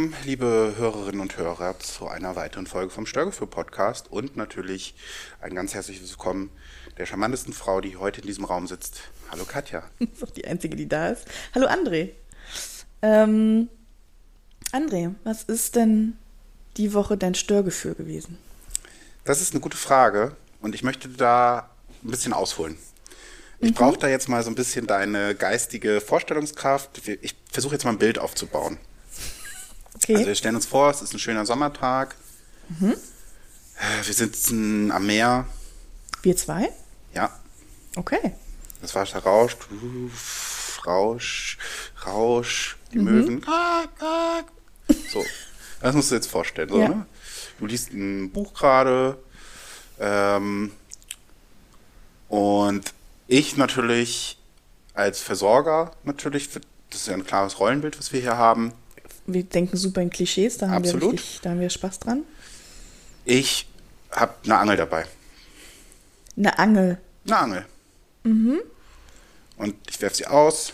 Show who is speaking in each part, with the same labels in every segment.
Speaker 1: willkommen, liebe Hörerinnen und Hörer, zu einer weiteren Folge vom Störgefühl Podcast und natürlich ein ganz herzliches Willkommen der charmantesten Frau, die heute in diesem Raum sitzt. Hallo Katja.
Speaker 2: Das ist auch die einzige, die da ist. Hallo André. Ähm, André, was ist denn die Woche dein Störgefühl gewesen?
Speaker 1: Das ist eine gute Frage und ich möchte da ein bisschen ausholen. Ich brauche da jetzt mal so ein bisschen deine geistige Vorstellungskraft. Ich versuche jetzt mal ein Bild aufzubauen.
Speaker 2: Okay.
Speaker 1: Also wir stellen uns vor, es ist ein schöner Sommertag. Äh, Wir sitzen am Meer.
Speaker 2: Wir zwei?
Speaker 1: Ja,
Speaker 2: Okay.
Speaker 1: das Wasser rauscht. Rausch, Rausch, die Möwen. Quack, quack. So, das musst du dir jetzt vorstellen. So,
Speaker 2: Ja.
Speaker 1: ne? Du liest ein Buch gerade. Ähm, und ich natürlich als Versorger natürlich, das ist ja ein klares Rollenbild, was wir hier haben.
Speaker 2: Wir denken super in Klischees, da haben, wir,
Speaker 1: Absolut.
Speaker 2: richtig, da haben wir Spaß dran.
Speaker 1: Ich habe eine Angel dabei.
Speaker 2: Eine Angel.
Speaker 1: Eine Angel. Und ich werf sie aus.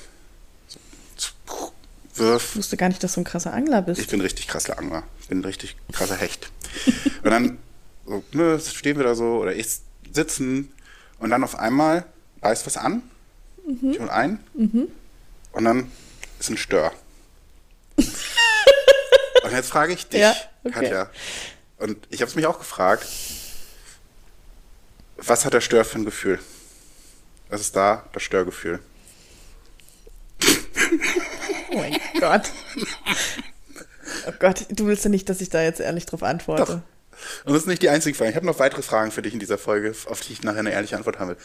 Speaker 1: Wirf.
Speaker 2: Ich wusste gar nicht, dass du ein krasser Angler
Speaker 1: Ich
Speaker 2: bist.
Speaker 1: bin richtig krasser Angler. Ich bin ein richtig krasser Hecht. und dann so, ne, stehen wir da so oder ich sitzen und dann auf einmal reißt was an. Ich hol ein. Und dann ist ein Stör. Und jetzt frage ich dich,
Speaker 2: Ja, okay.
Speaker 1: Katja. Und ich habe es mich auch gefragt. Was hat der Stör für ein Gefühl? Was ist da das Störgefühl?
Speaker 2: Oh mein Gott. Oh Gott, du willst ja nicht, dass ich da jetzt ehrlich drauf antworte.
Speaker 1: Doch. Und das ist nicht die einzige Frage. Ich habe noch weitere Fragen für dich in dieser Folge, auf die ich nachher eine ehrliche Antwort haben will.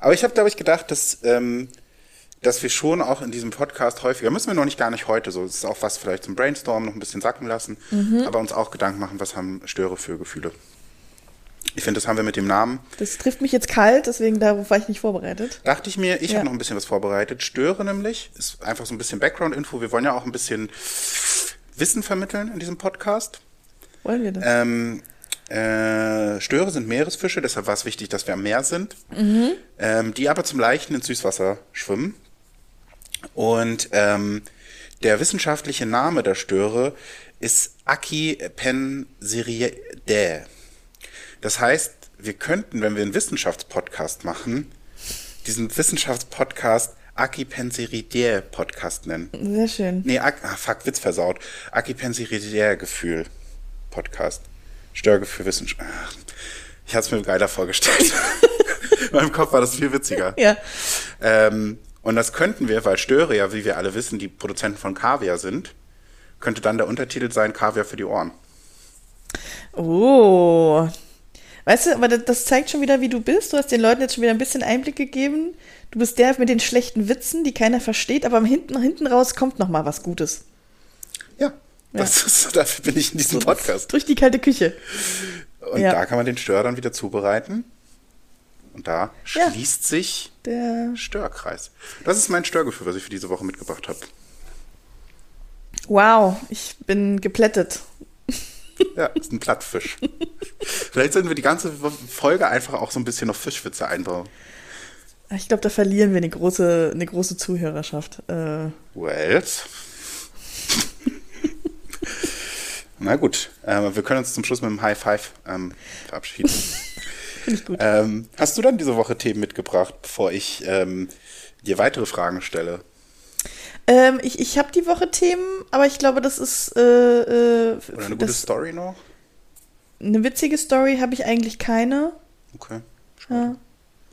Speaker 1: Aber ich habe, glaube ich, gedacht, dass, ähm, dass wir schon auch in diesem Podcast häufiger, müssen wir noch nicht gar nicht heute so, das ist auch was vielleicht zum Brainstorm noch ein bisschen sacken lassen, aber uns auch Gedanken machen, was haben Störe für Gefühle. Ich finde, das haben wir mit dem Namen.
Speaker 2: Das trifft mich jetzt kalt, deswegen darauf war ich nicht vorbereitet.
Speaker 1: Dachte ich mir, ich
Speaker 2: Ja.
Speaker 1: habe noch ein bisschen was vorbereitet. Störe nämlich, ist einfach so ein bisschen Background-Info. Wir wollen ja auch ein bisschen Wissen vermitteln in diesem Podcast.
Speaker 2: Wollen wir das?
Speaker 1: Ähm, äh, Störe sind Meeresfische, deshalb war es wichtig, dass wir am Meer sind, ähm, die aber zum Leichten ins Süßwasser schwimmen. Und ähm, der wissenschaftliche Name der Störe ist Achypenseridae. Das heißt, wir könnten, wenn wir einen Wissenschaftspodcast machen, diesen Wissenschaftspodcast Achypenseridae Podcast nennen.
Speaker 2: Sehr schön.
Speaker 1: Nee, Ak ah, fuck, Witz versaut. Achypenseridae Gefühl Podcast. Störgefühl Wissenschaft. Ach, Ich hatte es mir geiler vorgestellt. In meinem Kopf war das viel witziger.
Speaker 2: Ja.
Speaker 1: Ähm, und das könnten wir, weil Störe ja, wie wir alle wissen, die Produzenten von Kaviar sind, könnte dann der Untertitel sein Kaviar für die Ohren.
Speaker 2: Oh. Weißt du, aber das, zeigt schon wieder, wie du bist. Du hast den Leuten jetzt schon wieder ein bisschen Einblick gegeben. Du bist der mit den schlechten Witzen, die keiner versteht, aber hinten, hinten raus kommt noch mal was Gutes.
Speaker 1: Ja, das ist, dafür bin ich in diesem Podcast.
Speaker 2: Durch die kalte Küche.
Speaker 1: Und
Speaker 2: Ja.
Speaker 1: da kann man den Stör dann wieder zubereiten. Und da
Speaker 2: Ja.
Speaker 1: schließt sich
Speaker 2: Der
Speaker 1: Störkreis. Das ist mein Störgefühl, was ich für diese Woche mitgebracht habe.
Speaker 2: Wow, ich bin geplättet.
Speaker 1: Ja, ist ein Plattfisch. Vielleicht sollten wir die ganze Folge einfach auch so ein bisschen noch Fischwitze einbauen.
Speaker 2: Ich glaube, da verlieren wir eine große, eine große Zuhörerschaft. Äh,
Speaker 1: Wells. Na gut, ähm, wir können uns zum Schluss mit einem High Five ähm, verabschieden.
Speaker 2: Finde ich gut.
Speaker 1: ähm, hast du dann diese Woche Themen mitgebracht, bevor ich ähm, dir weitere Fragen stelle?
Speaker 2: Ähm, ich ich habe die Woche Themen, aber ich glaube, das ist äh, äh,
Speaker 1: Oder eine gute Story noch?
Speaker 2: eine witzige Story habe ich eigentlich keine.
Speaker 1: Okay.
Speaker 2: Ja.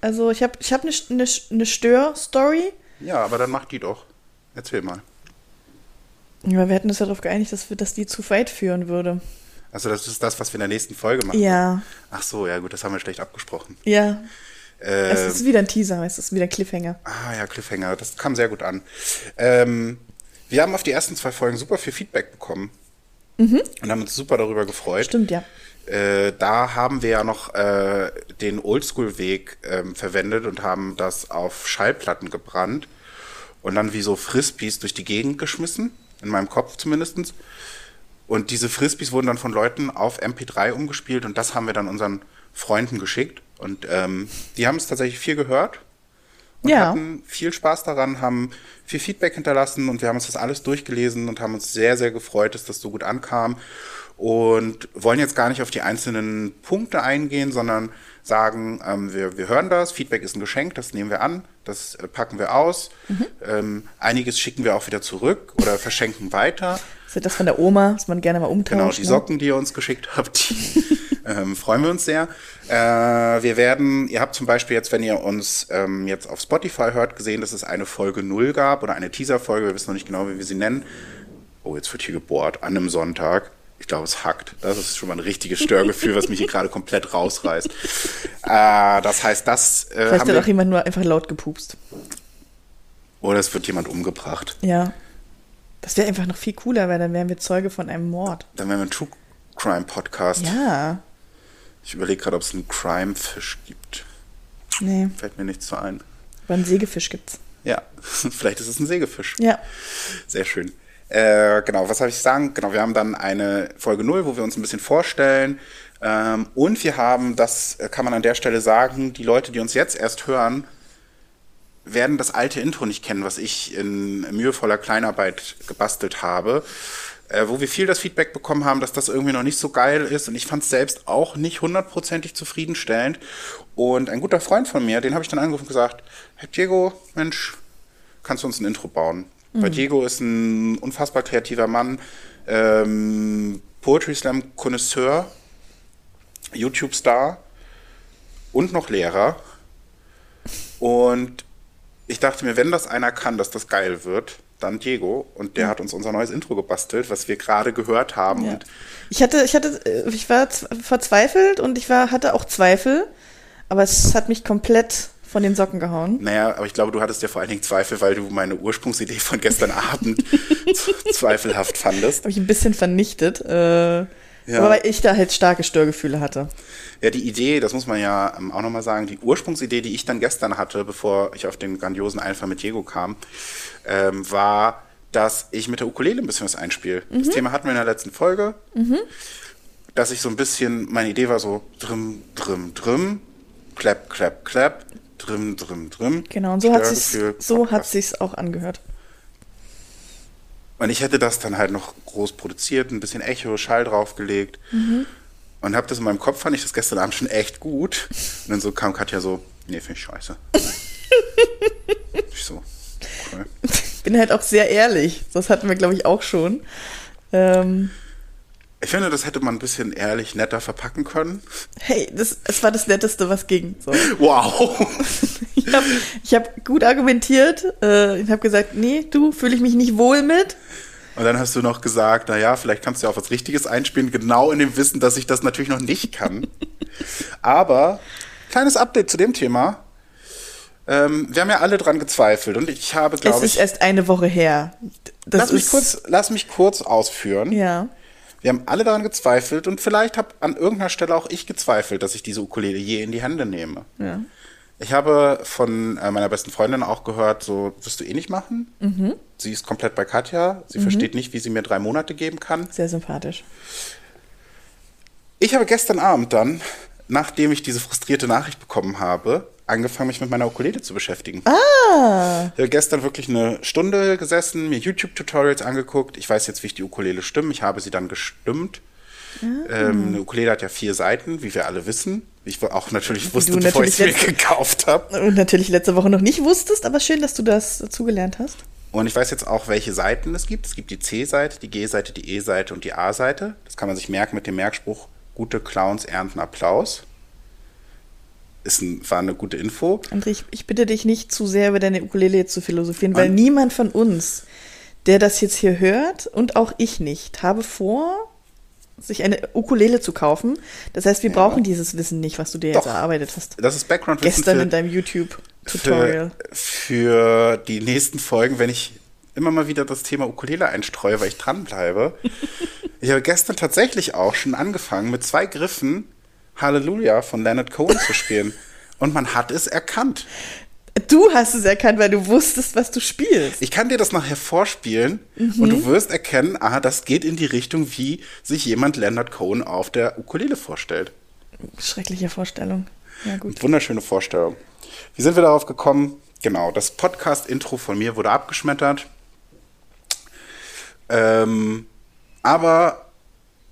Speaker 2: Also ich habe ich hab eine, eine, eine Stör-Story.
Speaker 1: Ja, aber dann mach die doch. Erzähl mal.
Speaker 2: Ja, wir hatten uns ja darauf geeinigt, dass, wir, dass die zu weit führen würde.
Speaker 1: Also das ist das, was wir in der nächsten Folge machen.
Speaker 2: Ja,
Speaker 1: Ach so, ja gut, das haben wir schlecht abgesprochen.
Speaker 2: ja.
Speaker 1: Äh,
Speaker 2: Es ist wieder ein Teaser, es ist wieder ein Cliffhanger.
Speaker 1: Ah ja, Cliffhanger, das kam sehr gut an. Ähm, wir haben auf die ersten zwei Folgen super viel Feedback bekommen und haben uns super darüber gefreut.
Speaker 2: Mhm. Stimmt, ja.
Speaker 1: Äh, da haben wir ja noch äh, den Oldschool-Weg ähm, verwendet und haben das auf Schallplatten gebrannt und dann wie so Frisbees durch die Gegend geschmissen, in meinem Kopf zumindestens. Und diese Frisbees wurden dann von Leuten auf MP3 umgespielt und das haben wir dann unseren Freunden geschickt. Und ähm, die haben es tatsächlich viel gehört und
Speaker 2: Ja.
Speaker 1: hatten viel Spaß daran, haben viel Feedback hinterlassen und wir haben uns das alles durchgelesen und haben uns sehr, sehr gefreut, dass das so gut ankam und wollen jetzt gar nicht auf die einzelnen Punkte eingehen, sondern sagen, ähm, wir, wir hören das, Feedback ist ein Geschenk, das nehmen wir an, das äh, packen wir aus, ähm, einiges schicken wir auch wieder zurück oder verschenken weiter.
Speaker 2: Das ist das von der Oma, was man gerne mal umtauscht.
Speaker 1: Genau, die
Speaker 2: ne?
Speaker 1: Socken, die ihr uns geschickt habt, die, ähm, freuen wir uns sehr. Äh, wir werden, ihr habt zum Beispiel jetzt, wenn ihr uns ähm, jetzt auf Spotify hört, gesehen, dass es eine Folge 0 gab oder eine Teaser-Folge, wir wissen noch nicht genau, wie wir sie nennen. Oh, jetzt wird hier gebohrt, an einem Sonntag. Ich glaube, es hackt. Das ist schon mal ein richtiges Störgefühl, was mich hier gerade komplett rausreißt. Äh, das heißt, das äh,
Speaker 2: Vielleicht
Speaker 1: haben
Speaker 2: hat auch jemand nur einfach laut gepupst.
Speaker 1: oder es wird jemand umgebracht.
Speaker 2: Ja. Das wäre einfach noch viel cooler, weil dann wären wir Zeuge von einem Mord.
Speaker 1: Dann wären wir ein True Crime Podcast.
Speaker 2: Ja.
Speaker 1: Ich überlege gerade, ob es einen Crime-Fisch gibt.
Speaker 2: Nee,
Speaker 1: Fällt mir nichts so ein.
Speaker 2: aber einen Sägefisch gibt's.
Speaker 1: Ja, vielleicht ist es ein Sägefisch.
Speaker 2: Ja.
Speaker 1: Sehr schön. Äh, genau, was habe ich sagen? Genau, wir haben dann eine Folge 0, wo wir uns ein bisschen vorstellen. Ähm, und wir haben, das kann man an der Stelle sagen, die Leute, die uns jetzt erst hören, werden das alte Intro nicht kennen, was ich in mühevoller Kleinarbeit gebastelt habe, äh, wo wir viel das Feedback bekommen haben, dass das irgendwie noch nicht so geil ist. Und ich fand es selbst auch nicht hundertprozentig zufriedenstellend. Und ein guter Freund von mir, den habe ich dann angerufen und gesagt, Herr Diego, Mensch, kannst du uns ein Intro bauen? Weil Diego ist ein unfassbar kreativer Mann, ähm, Poetry Slam Connoisseur, YouTube-Star und noch Lehrer. Und ich dachte mir, wenn das einer kann, dass das geil wird, dann Diego. Und der hat uns unser neues Intro gebastelt, was wir gerade gehört haben.
Speaker 2: ja. Ich hatte, ich hatte, äh, ich war verzweifelt und ich war, hatte auch Zweifel, aber es hat mich komplett von den Socken gehauen.
Speaker 1: naja, aber ich glaube, du hattest ja vor allen Dingen Zweifel, weil du meine Ursprungsidee von gestern Abend zweifelhaft fandest.
Speaker 2: Habe ich ein bisschen vernichtet, äh, aber weil ich da halt starke Störgefühle hatte.
Speaker 1: Ja, die Idee, das muss man ja ähm, auch nochmal sagen, die Ursprungsidee, die ich dann gestern hatte, bevor ich auf den grandiosen Einfall mit Diego kam, ähm, war, dass ich mit der Ukulele ein bisschen was einspiele. Das Thema hatten wir in der letzten Folge, dass ich so ein bisschen, meine Idee war so drum, drum, drum, clap, clap, clap, drum, drum, drum.
Speaker 2: Genau, und so hat sich's, so hat
Speaker 1: Podcast.
Speaker 2: sich's auch angehört.
Speaker 1: Und ich hätte das dann halt noch groß produziert, ein bisschen Echo, Schall draufgelegt. Und hab das in meinem Kopf, fand ich das gestern Abend schon echt gut. Und dann so kam Katja so, nee, finde ich scheiße. ich so, okay.
Speaker 2: Bin halt auch sehr ehrlich. Das hatten wir, glaube ich, auch schon. Ähm,
Speaker 1: Ich finde, das hätte man ein bisschen ehrlich netter verpacken können.
Speaker 2: hey, das, es war das Netteste, was ging. So.
Speaker 1: Wow!
Speaker 2: Ich habe hab gut argumentiert. Äh, ich habe gesagt, nee, du, fühle ich mich nicht wohl mit.
Speaker 1: Und dann hast du noch gesagt, naja, vielleicht kannst du ja auch was Richtiges einspielen, genau in dem Wissen, dass ich das natürlich noch nicht kann. Aber, kleines Update zu dem Thema. Ähm, wir haben ja alle dran gezweifelt und ich habe,
Speaker 2: Es
Speaker 1: glaube
Speaker 2: ist
Speaker 1: ich,
Speaker 2: erst eine Woche her. Das
Speaker 1: lass mich,
Speaker 2: ist,
Speaker 1: kurz, lass mich kurz ausführen.
Speaker 2: Ja.
Speaker 1: Wir haben alle daran gezweifelt und vielleicht habe an irgendeiner Stelle auch ich gezweifelt, dass ich diese Ukulele je in die Hände nehme.
Speaker 2: ja.
Speaker 1: Ich habe von äh, meiner besten Freundin auch gehört, so wirst du eh nicht machen. Sie ist komplett bei Katja. Sie versteht nicht, wie sie mir drei Monate geben kann.
Speaker 2: Sehr sympathisch.
Speaker 1: Ich habe gestern Abend dann, nachdem ich diese frustrierte Nachricht bekommen habe, angefangen, mich mit meiner Ukulele zu beschäftigen.
Speaker 2: Ah,
Speaker 1: Ich habe gestern wirklich eine Stunde gesessen, mir YouTube-Tutorials angeguckt. Ich weiß jetzt, wie ich die Ukulele stimme. Ich habe sie dann gestimmt. Ähm, eine Ukulele hat ja vier Seiten, wie wir alle wissen. Wie ich auch natürlich wusste,
Speaker 2: du
Speaker 1: bevor ich
Speaker 2: natürlich
Speaker 1: es mir
Speaker 2: letzte-
Speaker 1: gekauft habe.
Speaker 2: und natürlich letzte Woche noch nicht wusstest, aber schön, dass du das dazugelernt hast.
Speaker 1: Und ich weiß jetzt auch, welche Seiten es gibt. Es gibt die C-Seite, die G-Seite, die E-Seite und die A-Seite. Das kann man sich merken mit dem Merkspruch, gute Clowns ernten Applaus. Ist ein, war eine gute Info.
Speaker 2: André, ich, ich bitte dich nicht zu sehr über deine Ukulele jetzt zu philosophieren, weil
Speaker 1: Und-
Speaker 2: niemand von uns, der das jetzt hier hört und auch ich nicht, habe vor, sich eine Ukulele zu kaufen. Das heißt, wir
Speaker 1: Ja.
Speaker 2: brauchen dieses Wissen nicht, was du dir jetzt
Speaker 1: Doch.
Speaker 2: erarbeitet hast.
Speaker 1: Das ist Background-Wissen
Speaker 2: Gestern
Speaker 1: für,
Speaker 2: in deinem YouTube-Tutorial.
Speaker 1: für, für die nächsten Folgen, wenn ich immer mal wieder das Thema Ukulele einstreue, weil ich dranbleibe. ich habe gestern tatsächlich auch schon angefangen, mit zwei Griffen Halleluja von Leonard Cohen zu spielen. Und man hat es erkannt.
Speaker 2: Du hast es erkannt, weil du wusstest, was du spielst.
Speaker 1: Ich kann dir das nachher vorspielen und
Speaker 2: Mhm.
Speaker 1: du wirst erkennen, aha, das geht in die Richtung, wie sich jemand Leonard Cohen auf der Ukulele vorstellt.
Speaker 2: Schreckliche Vorstellung. Ja, gut.
Speaker 1: Wunderschöne Vorstellung. Wie sind wir darauf gekommen? genau, das Podcast-Intro von mir wurde abgeschmettert. Ähm, aber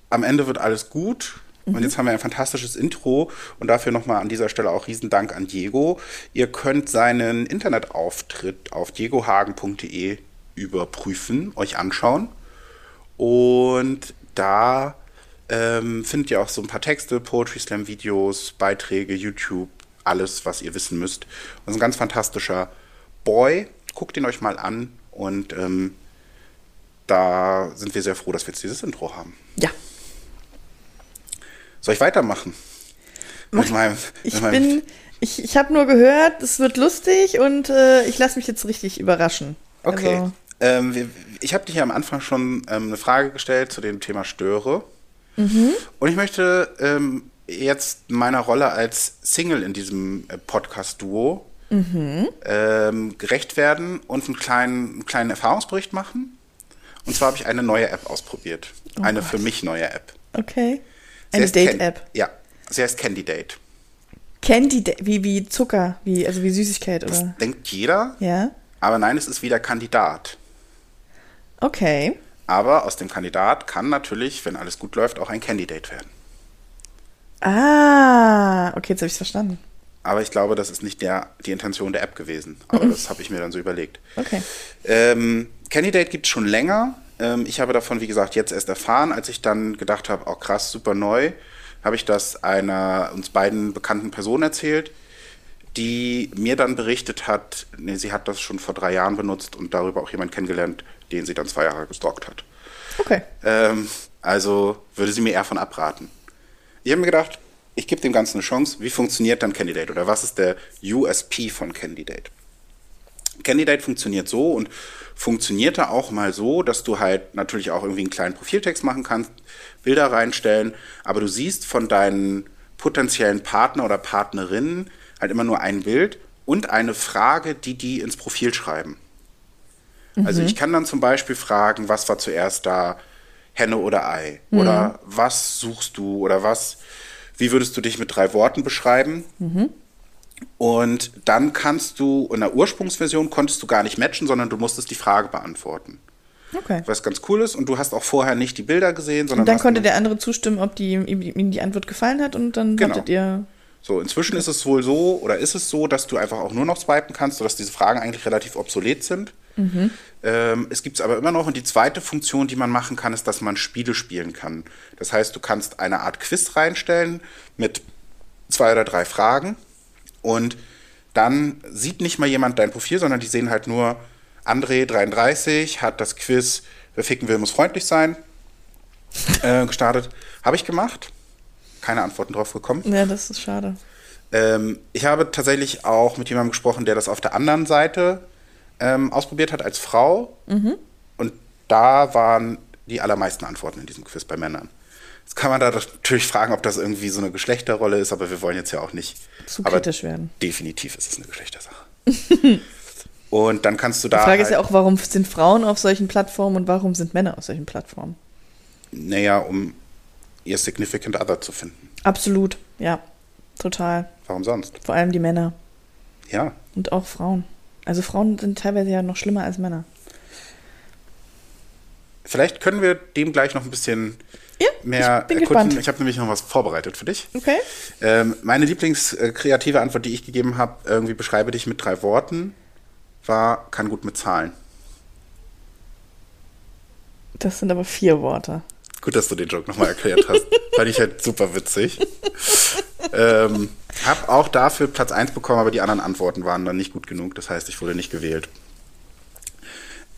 Speaker 1: am Ende wird alles gut. Und jetzt haben wir ein fantastisches Intro und dafür nochmal an dieser Stelle auch Riesendank an Diego. Ihr könnt seinen Internetauftritt auf diegohagen.de überprüfen, euch anschauen. Und da ähm, findet ihr auch so ein paar Texte, Poetry Slam Videos, Beiträge, YouTube, alles, was ihr wissen müsst. Und ist ein ganz fantastischer Boy. Guckt ihn euch mal an und ähm, da sind wir sehr froh, dass wir jetzt dieses Intro haben.
Speaker 2: Ja.
Speaker 1: Soll ich weitermachen?
Speaker 2: Mach, meinem, ich bin, ich, ich habe nur gehört, es wird lustig und äh, ich lasse mich jetzt richtig überraschen.
Speaker 1: Okay. Also, ähm, wir, ich habe dich ja am Anfang schon ähm, eine Frage gestellt zu dem Thema Störe. Mhm. Und ich möchte ähm, jetzt meiner Rolle als Single in diesem äh, Podcast-Duo mhm. ähm, gerecht werden und einen kleinen, einen kleinen Erfahrungsbericht machen. Und zwar habe ich eine neue App ausprobiert. Oh eine Gott. für mich neue App.
Speaker 2: Okay. Eine Date-App.
Speaker 1: Ja, sie heißt Candidate.
Speaker 2: Candidate, wie, wie Zucker, wie, also wie Süßigkeit, oder? Das
Speaker 1: denkt jeder.
Speaker 2: Ja.
Speaker 1: Aber nein, es ist wieder Kandidat.
Speaker 2: Okay.
Speaker 1: Aber aus dem Kandidat kann natürlich, wenn alles gut läuft, auch ein Candidate werden.
Speaker 2: Ah, okay, jetzt habe ich es verstanden.
Speaker 1: Aber ich glaube, das ist nicht der, die Intention der App gewesen. Aber mhm. das habe ich mir dann so überlegt.
Speaker 2: Okay.
Speaker 1: Ähm, Candidate gibt es schon länger. Ähm, ich habe davon, wie gesagt, jetzt erst erfahren, als ich dann gedacht habe, oh krass, super neu, habe ich das einer uns beiden bekannten Person erzählt, die mir dann berichtet hat, nee, sie hat das schon vor drei Jahren benutzt und darüber auch jemanden kennengelernt, den sie dann zwei Jahre gestalkt hat.
Speaker 2: Okay.
Speaker 1: Ähm, also würde sie mir eher von abraten. Ich habe mir gedacht, ich gebe dem Ganzen eine Chance. Wie funktioniert dann Candidate oder was ist der USP von Candidate? Candidate funktioniert so und funktionierte auch mal so, dass du halt natürlich auch irgendwie einen kleinen Profiltext machen kannst, Bilder reinstellen, aber du siehst von deinen potenziellen Partner oder Partnerinnen halt immer nur ein Bild und eine Frage, die die ins Profil schreiben. Also mhm. Also ich kann dann zum Beispiel fragen, was war zuerst da, Henne oder Ei? Mhm. Oder was suchst du? Oder was, wie würdest du dich mit drei Worten beschreiben? Mhm. Und dann kannst du, in der Ursprungsversion konntest du gar nicht matchen, sondern du musstest die Frage beantworten.
Speaker 2: Okay.
Speaker 1: Was ganz cool ist. Und du hast auch vorher nicht die Bilder gesehen, sondern.
Speaker 2: Und dann konnte der andere zustimmen, ob die, ihm die Antwort gefallen hat und dann genau. hattet ihr.
Speaker 1: So, inzwischen ist es wohl so, oder ist es so, dass du einfach auch nur noch swipen kannst, sodass diese Fragen eigentlich relativ obsolet sind. Mhm. Ähm, es gibt es aber immer noch. Und die zweite Funktion, die man machen kann, ist, dass man Spiele spielen kann. Das heißt, du kannst eine Art Quiz reinstellen mit zwei oder drei Fragen und dann sieht nicht mal jemand dein Profil, sondern die sehen halt nur, André 33 hat das Quiz Wer ficken will, muss freundlich sein äh, gestartet. Habe ich gemacht. Keine Antworten drauf bekommen.
Speaker 2: Ja, das ist schade.
Speaker 1: Ähm, ich habe tatsächlich auch mit jemandem gesprochen, der das auf der anderen Seite ähm, ausprobiert hat als Frau. Mhm. Und da waren die allermeisten Antworten in diesem Quiz bei Männern. Jetzt kann man da natürlich fragen, ob das irgendwie so eine Geschlechterrolle ist, aber wir wollen jetzt ja auch nicht
Speaker 2: zu kritisch werden.
Speaker 1: Definitiv ist es eine Geschlechtersache. und dann kannst du da.
Speaker 2: Die Frage halt, ist ja halt auch, warum sind Frauen auf solchen Plattformen und warum sind Männer auf solchen Plattformen?
Speaker 1: Naja, um ihr Significant Other zu finden.
Speaker 2: Absolut, ja. Total.
Speaker 1: Warum sonst?
Speaker 2: Vor allem die Männer.
Speaker 1: Ja.
Speaker 2: Und auch Frauen. Also Frauen sind teilweise ja noch schlimmer als Männer.
Speaker 1: Vielleicht können wir dem gleich noch ein bisschen
Speaker 2: ja,
Speaker 1: mehr ich bin erkunden. Gespannt. Ich habe nämlich noch was vorbereitet für dich.
Speaker 2: Okay.
Speaker 1: Ähm, meine Lieblingskreative Antwort, die ich gegeben habe, irgendwie beschreibe dich mit drei Worten, war kann gut mit Zahlen.
Speaker 2: Das sind aber vier Worte.
Speaker 1: Gut, dass du den Joke nochmal erklärt hast. Fand ich halt super witzig. ähm, hab auch dafür Platz 1 bekommen, aber die anderen Antworten waren dann nicht gut genug. Das heißt, ich wurde nicht gewählt.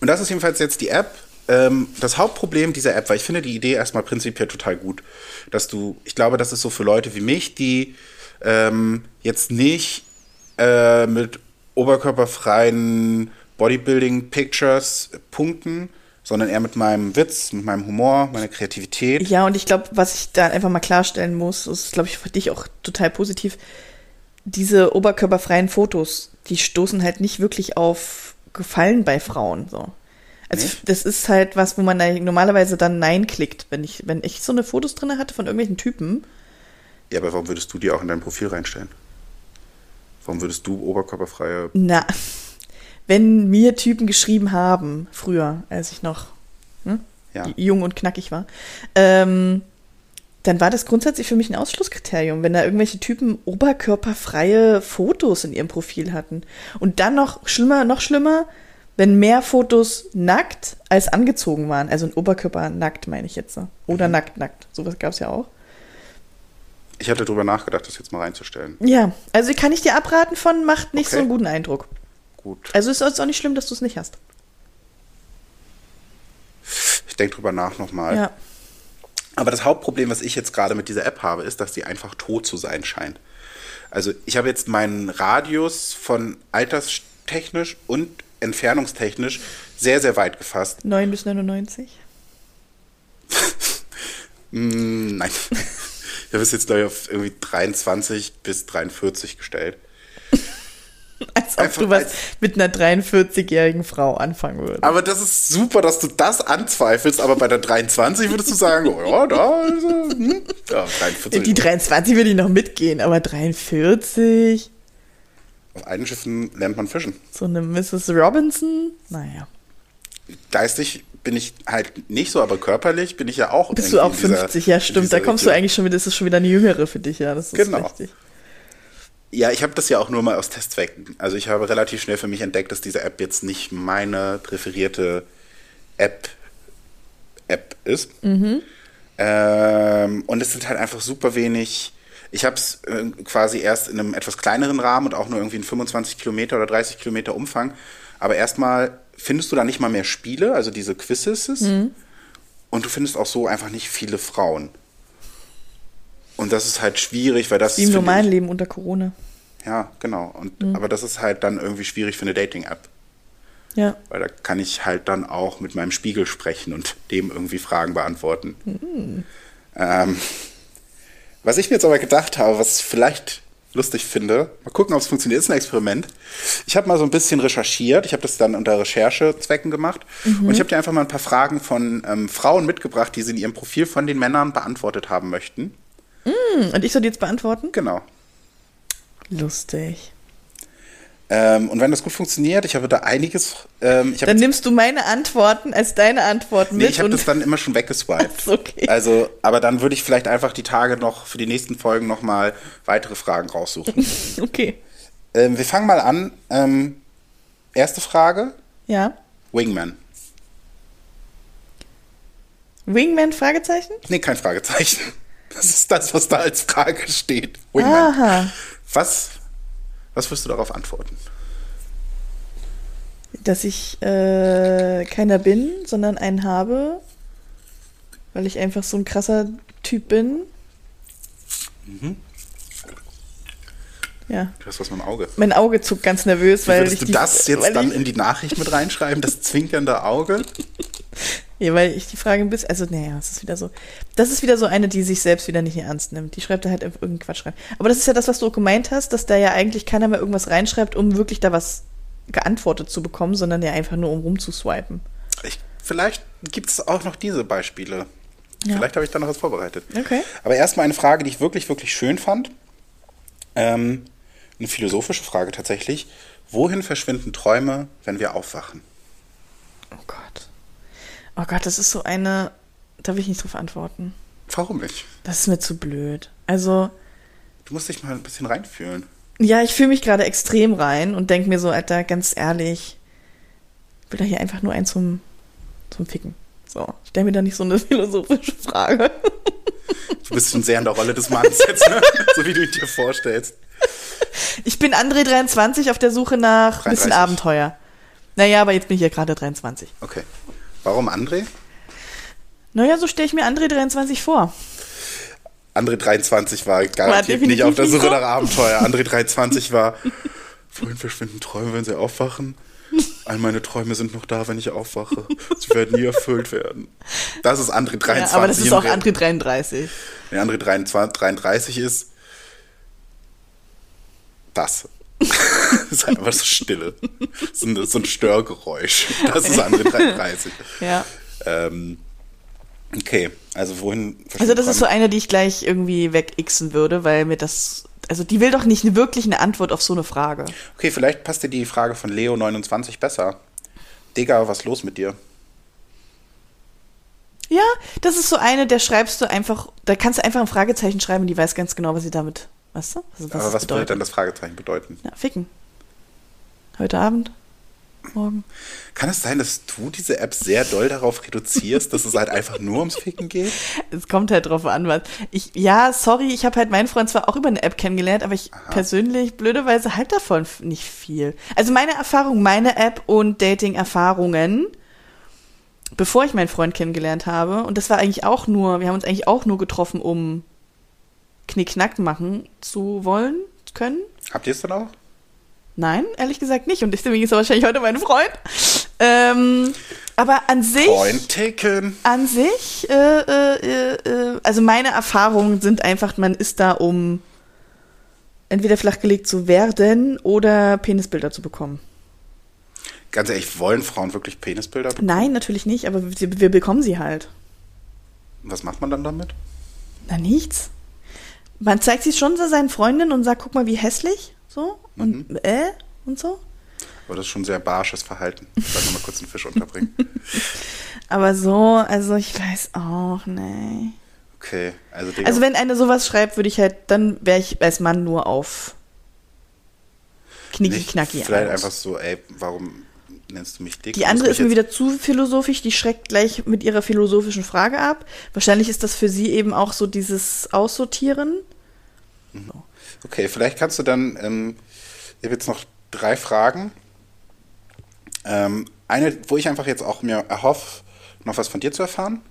Speaker 1: Und das ist jedenfalls jetzt die App. Ähm, das Hauptproblem dieser App, weil ich finde die Idee erstmal prinzipiell total gut, dass du, ich glaube, das ist so für Leute wie mich, die ähm, jetzt nicht äh, mit oberkörperfreien Bodybuilding-Pictures punkten, sondern eher mit meinem Witz, mit meinem Humor, meiner Kreativität.
Speaker 2: Ja, und ich glaube, was ich da einfach mal klarstellen muss, ist, glaube ich, für dich auch total positiv. Diese oberkörperfreien Fotos, die stoßen halt nicht wirklich auf Gefallen bei Frauen. So. Also Nicht? das ist halt was, wo man da normalerweise dann Nein klickt, wenn ich, wenn ich so eine Fotos drin hatte von irgendwelchen Typen.
Speaker 1: Ja, aber warum würdest du die auch in dein Profil reinstellen? Warum würdest du oberkörperfreie.
Speaker 2: Na, wenn mir Typen geschrieben haben, früher, als ich noch hm,
Speaker 1: Ja.
Speaker 2: jung und knackig war, ähm, dann war das grundsätzlich für mich ein Ausschlusskriterium, wenn da irgendwelche Typen oberkörperfreie Fotos in ihrem Profil hatten. Und dann noch schlimmer, noch schlimmer, wenn mehr Fotos nackt als angezogen waren. Also ein Oberkörper nackt, meine ich jetzt. Oder nackt, nackt. Sowas gab es ja auch.
Speaker 1: Ich hatte drüber nachgedacht, das jetzt mal reinzustellen.
Speaker 2: Ja, also kann ich dir abraten von, macht nicht
Speaker 1: Okay.
Speaker 2: so einen guten Eindruck.
Speaker 1: Gut.
Speaker 2: Also ist es auch nicht schlimm, dass du es nicht hast.
Speaker 1: Ich denke drüber nach nochmal.
Speaker 2: Ja.
Speaker 1: Aber das Hauptproblem, was ich jetzt gerade mit dieser App habe, ist, dass die einfach tot zu sein scheint. Also ich habe jetzt meinen Radius von alterstechnisch und entfernungstechnisch sehr, sehr weit gefasst.
Speaker 2: 9 bis 99.
Speaker 1: Mm, nein. Ich habe es jetzt, glaube ich, auf irgendwie 23 bis 43 gestellt.
Speaker 2: Als ob
Speaker 1: Einfach
Speaker 2: du was mit einer 43-jährigen Frau anfangen würdest.
Speaker 1: Aber das ist super, dass du das anzweifelst, aber bei der 23 würdest du sagen, oh ja, da, also, hm, ja, 43.
Speaker 2: Die 23 würde ich noch mitgehen, aber 43?
Speaker 1: Auf allen Schiffen lernt man fischen.
Speaker 2: So eine Mrs. Robinson? Naja.
Speaker 1: Geistig bin ich halt nicht so, aber körperlich bin ich ja auch.
Speaker 2: Bist du auch
Speaker 1: in dieser-
Speaker 2: 50? Ja, stimmt. Da kommst du
Speaker 1: Region.
Speaker 2: eigentlich schon wieder, das ist schon wieder eine jüngere für dich, ja. Das ist
Speaker 1: Genau.
Speaker 2: richtig.
Speaker 1: Ja, ich habe das ja auch nur mal aus Testzwecken. Also ich habe relativ schnell für mich entdeckt, dass diese App jetzt nicht meine präferierte App, App ist. Ähm, und es sind halt einfach super wenig. Ich habe es äh, quasi erst in einem etwas kleineren Rahmen und auch nur irgendwie in 25 Kilometer oder 30 Kilometer Umfang. Aber erstmal findest du da nicht mal mehr Spiele, also diese Quizzes. Und du findest auch so einfach nicht viele Frauen. Und das ist halt schwierig, weil das
Speaker 2: Wie im normalen
Speaker 1: ich-
Speaker 2: Leben unter Corona.
Speaker 1: ja, genau. Und,
Speaker 2: Mhm.
Speaker 1: Aber das ist halt dann irgendwie schwierig für eine Dating-App.
Speaker 2: Ja.
Speaker 1: Weil da kann ich halt dann auch mit meinem Spiegel sprechen und dem irgendwie Fragen beantworten.
Speaker 2: Mhm.
Speaker 1: Ähm, was ich mir jetzt aber gedacht habe, was ich vielleicht lustig finde, mal gucken, ob es funktioniert, ist ein Experiment. Ich habe mal so ein bisschen recherchiert. Ich habe das dann unter Recherchezwecken gemacht.
Speaker 2: Mhm.
Speaker 1: Und ich habe dir einfach mal ein paar Fragen von ähm, Frauen mitgebracht, die sie in ihrem Profil von den Männern beantwortet haben möchten.
Speaker 2: Hm, Und ich soll die jetzt beantworten?
Speaker 1: Genau.
Speaker 2: Lustig.
Speaker 1: Ähm, und wenn das gut funktioniert, ich habe da einiges. Ähm, habe
Speaker 2: Dann nimmst du meine Antworten als deine Antworten
Speaker 1: Nee,
Speaker 2: mit
Speaker 1: ich habe das dann immer schon weggeswiped.
Speaker 2: Okay.
Speaker 1: Also, aber dann würde ich vielleicht einfach die Tage noch für die nächsten Folgen nochmal weitere Fragen raussuchen.
Speaker 2: okay.
Speaker 1: ähm, wir fangen mal an. Ähm, erste Frage:
Speaker 2: Ja.
Speaker 1: Wingman.
Speaker 2: Wingman Fragezeichen?
Speaker 1: Nee, kein Fragezeichen. Das ist das, was da als Frage steht. Wingman.
Speaker 2: Aha.
Speaker 1: Was, was wirst du darauf antworten?
Speaker 2: Dass ich äh, keiner bin, sondern einen habe, weil ich einfach so ein krasser Typ bin.
Speaker 1: Mhm.
Speaker 2: Ja.
Speaker 1: Du hast was mit dem Auge.
Speaker 2: Mein Auge zuckt ganz nervös, weil
Speaker 1: Würdest
Speaker 2: ich
Speaker 1: du
Speaker 2: die,
Speaker 1: das jetzt
Speaker 2: weil
Speaker 1: dann in die Nachricht mit reinschreiben, das zwinkernde Auge?
Speaker 2: ja, weil ich die Frage ein bisschen, also naja, es ist wieder so, das ist wieder so eine, die sich selbst wieder nicht ernst nimmt. Die schreibt da halt irgendeinen Quatsch rein. Aber das ist ja das, was du auch gemeint hast, dass da ja eigentlich keiner mehr irgendwas reinschreibt, um wirklich da was geantwortet zu bekommen, sondern ja einfach nur um rumzuswipen.
Speaker 1: Ich, vielleicht gibt es auch noch diese Beispiele.
Speaker 2: Ja.
Speaker 1: Vielleicht habe ich da noch was vorbereitet.
Speaker 2: Okay.
Speaker 1: Aber erstmal eine Frage, die ich wirklich, wirklich schön fand. Ähm, eine philosophische Frage tatsächlich. Wohin verschwinden Träume, wenn wir aufwachen?
Speaker 2: Oh Gott. Oh Gott, das ist so eine, da will ich nicht drauf antworten.
Speaker 1: Warum nicht?
Speaker 2: Das ist mir zu blöd. Also,
Speaker 1: Du musst dich mal ein bisschen reinfühlen.
Speaker 2: ja, ich fühle mich gerade extrem rein und denke mir so, Alter, ganz ehrlich, ich will da hier einfach nur einen zum, zum Ficken. So, stell mir da nicht so eine philosophische Frage.
Speaker 1: Du bist schon sehr in der Rolle des Manns jetzt, ne? so wie du ihn dir vorstellst.
Speaker 2: Ich bin André 23 auf der Suche nach ein bisschen
Speaker 1: 33.
Speaker 2: Abenteuer. Naja, aber jetzt bin ich ja gerade 23.
Speaker 1: Okay. Warum André?
Speaker 2: Naja, so stelle ich mir André 23 vor.
Speaker 1: André 23 war garantiert nicht
Speaker 2: definitiv
Speaker 1: auf der
Speaker 2: nicht
Speaker 1: Suche nach Abenteuer. André 23 war, wohin verschwinden Träume, wenn sie aufwachen? All meine Träume sind noch da, wenn ich aufwache. Sie werden nie erfüllt werden. Das ist André 23.
Speaker 2: Ja, aber das ist auch André 33.
Speaker 1: Wenn André 23, 33 ist, das. Das ist einfach so Stille. So ein, so ein Störgeräusch. Das ist André 33.
Speaker 2: Ja.
Speaker 1: Ähm, okay, also wohin
Speaker 2: Also das ist so eine, die ich gleich irgendwie wegixen würde, weil mir das, also die will doch nicht wirklich eine Antwort auf so eine Frage.
Speaker 1: Okay, vielleicht passt dir die Frage von Leo29 besser. Digga, was los mit dir?
Speaker 2: Ja, das ist so eine, der schreibst du einfach, da kannst du einfach ein Fragezeichen schreiben und die weiß ganz genau, was sie damit, weißt du? Was,
Speaker 1: Aber was würde dann das Fragezeichen bedeuten?
Speaker 2: Ja, ficken. Heute Abend, morgen.
Speaker 1: Kann es sein, dass du diese App sehr doll darauf reduzierst, dass es halt einfach nur ums Ficken geht?
Speaker 2: Es kommt halt drauf an, was. Ich, ja, sorry, ich habe halt meinen Freund zwar auch über eine App kennengelernt, aber ich
Speaker 1: Aha.
Speaker 2: persönlich blöderweise halt davon nicht viel. Also meine Erfahrung, meine App und Dating-Erfahrungen, bevor ich meinen Freund kennengelernt habe, und das war eigentlich auch nur, wir haben uns eigentlich auch nur getroffen, um Knickknack machen zu wollen, können.
Speaker 1: Habt ihr es dann auch?
Speaker 2: Nein, ehrlich gesagt nicht. Und deswegen ist er wahrscheinlich heute mein Freund. Ähm, aber an sich.
Speaker 1: Point taken.
Speaker 2: An sich, äh, äh, äh, also meine Erfahrungen sind einfach, man ist da, um entweder flachgelegt zu werden oder Penisbilder zu bekommen.
Speaker 1: Ganz ehrlich, wollen Frauen wirklich Penisbilder?
Speaker 2: Nein, natürlich nicht, aber wir, wir bekommen sie halt.
Speaker 1: Was macht man dann damit?
Speaker 2: Na, nichts. Man zeigt sie schon so seinen Freundinnen und sagt, guck mal, wie hässlich, so, und äh, und so.
Speaker 1: Aber das ist schon sehr barsches Verhalten. Ich wollte nochmal kurz einen Fisch unterbringen.
Speaker 2: Aber so, also ich weiß auch, nee.
Speaker 1: Okay, also Digga,
Speaker 2: Also wenn eine sowas schreibt, würde ich halt, dann wäre ich als Mann nur auf Knicki
Speaker 1: nicht
Speaker 2: Knacki
Speaker 1: vielleicht
Speaker 2: aus.
Speaker 1: einfach so, ey, warum nennst du mich dick?
Speaker 2: Die andere ist mir wieder zu philosophisch, die schreckt gleich mit ihrer philosophischen Frage ab. Wahrscheinlich ist das für sie eben auch so dieses Aussortieren.
Speaker 1: Okay, vielleicht kannst du dann, ähm, ich habe jetzt noch drei Fragen. Ähm, eine, wo ich einfach jetzt auch mir erhoffe, noch was von dir zu erfahren.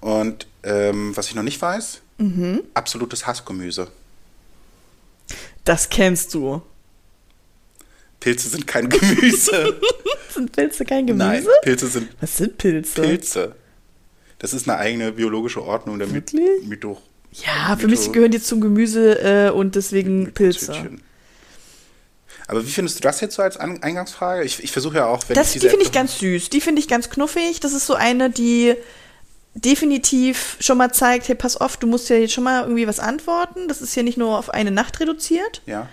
Speaker 1: Und ähm, was ich noch nicht weiß,
Speaker 2: Mhm.
Speaker 1: absolutes Hassgemüse.
Speaker 2: Das kennst du.
Speaker 1: Pilze sind kein Gemüse.
Speaker 2: Sind Pilze kein Gemüse?
Speaker 1: Nein, Pilze sind
Speaker 2: Was sind Pilze?
Speaker 1: Pilze. Das ist eine eigene biologische Ordnung der
Speaker 2: Wirklich?
Speaker 1: Mytho
Speaker 2: Ja, für
Speaker 1: Mytho-
Speaker 2: mich gehören die zum Gemüse äh, und deswegen Pilze.
Speaker 1: Aber wie findest du das jetzt so als An Eingangsfrage? Ich, ich versuche ja auch, wenn
Speaker 2: Das,
Speaker 1: ich
Speaker 2: die
Speaker 1: diese
Speaker 2: finde
Speaker 1: App
Speaker 2: ich ganz süß. Die finde ich ganz knuffig. Das ist so eine, die definitiv schon mal zeigt, hey, pass auf, du musst ja jetzt schon mal irgendwie was antworten. Das ist ja nicht nur auf eine Nacht reduziert.
Speaker 1: Ja.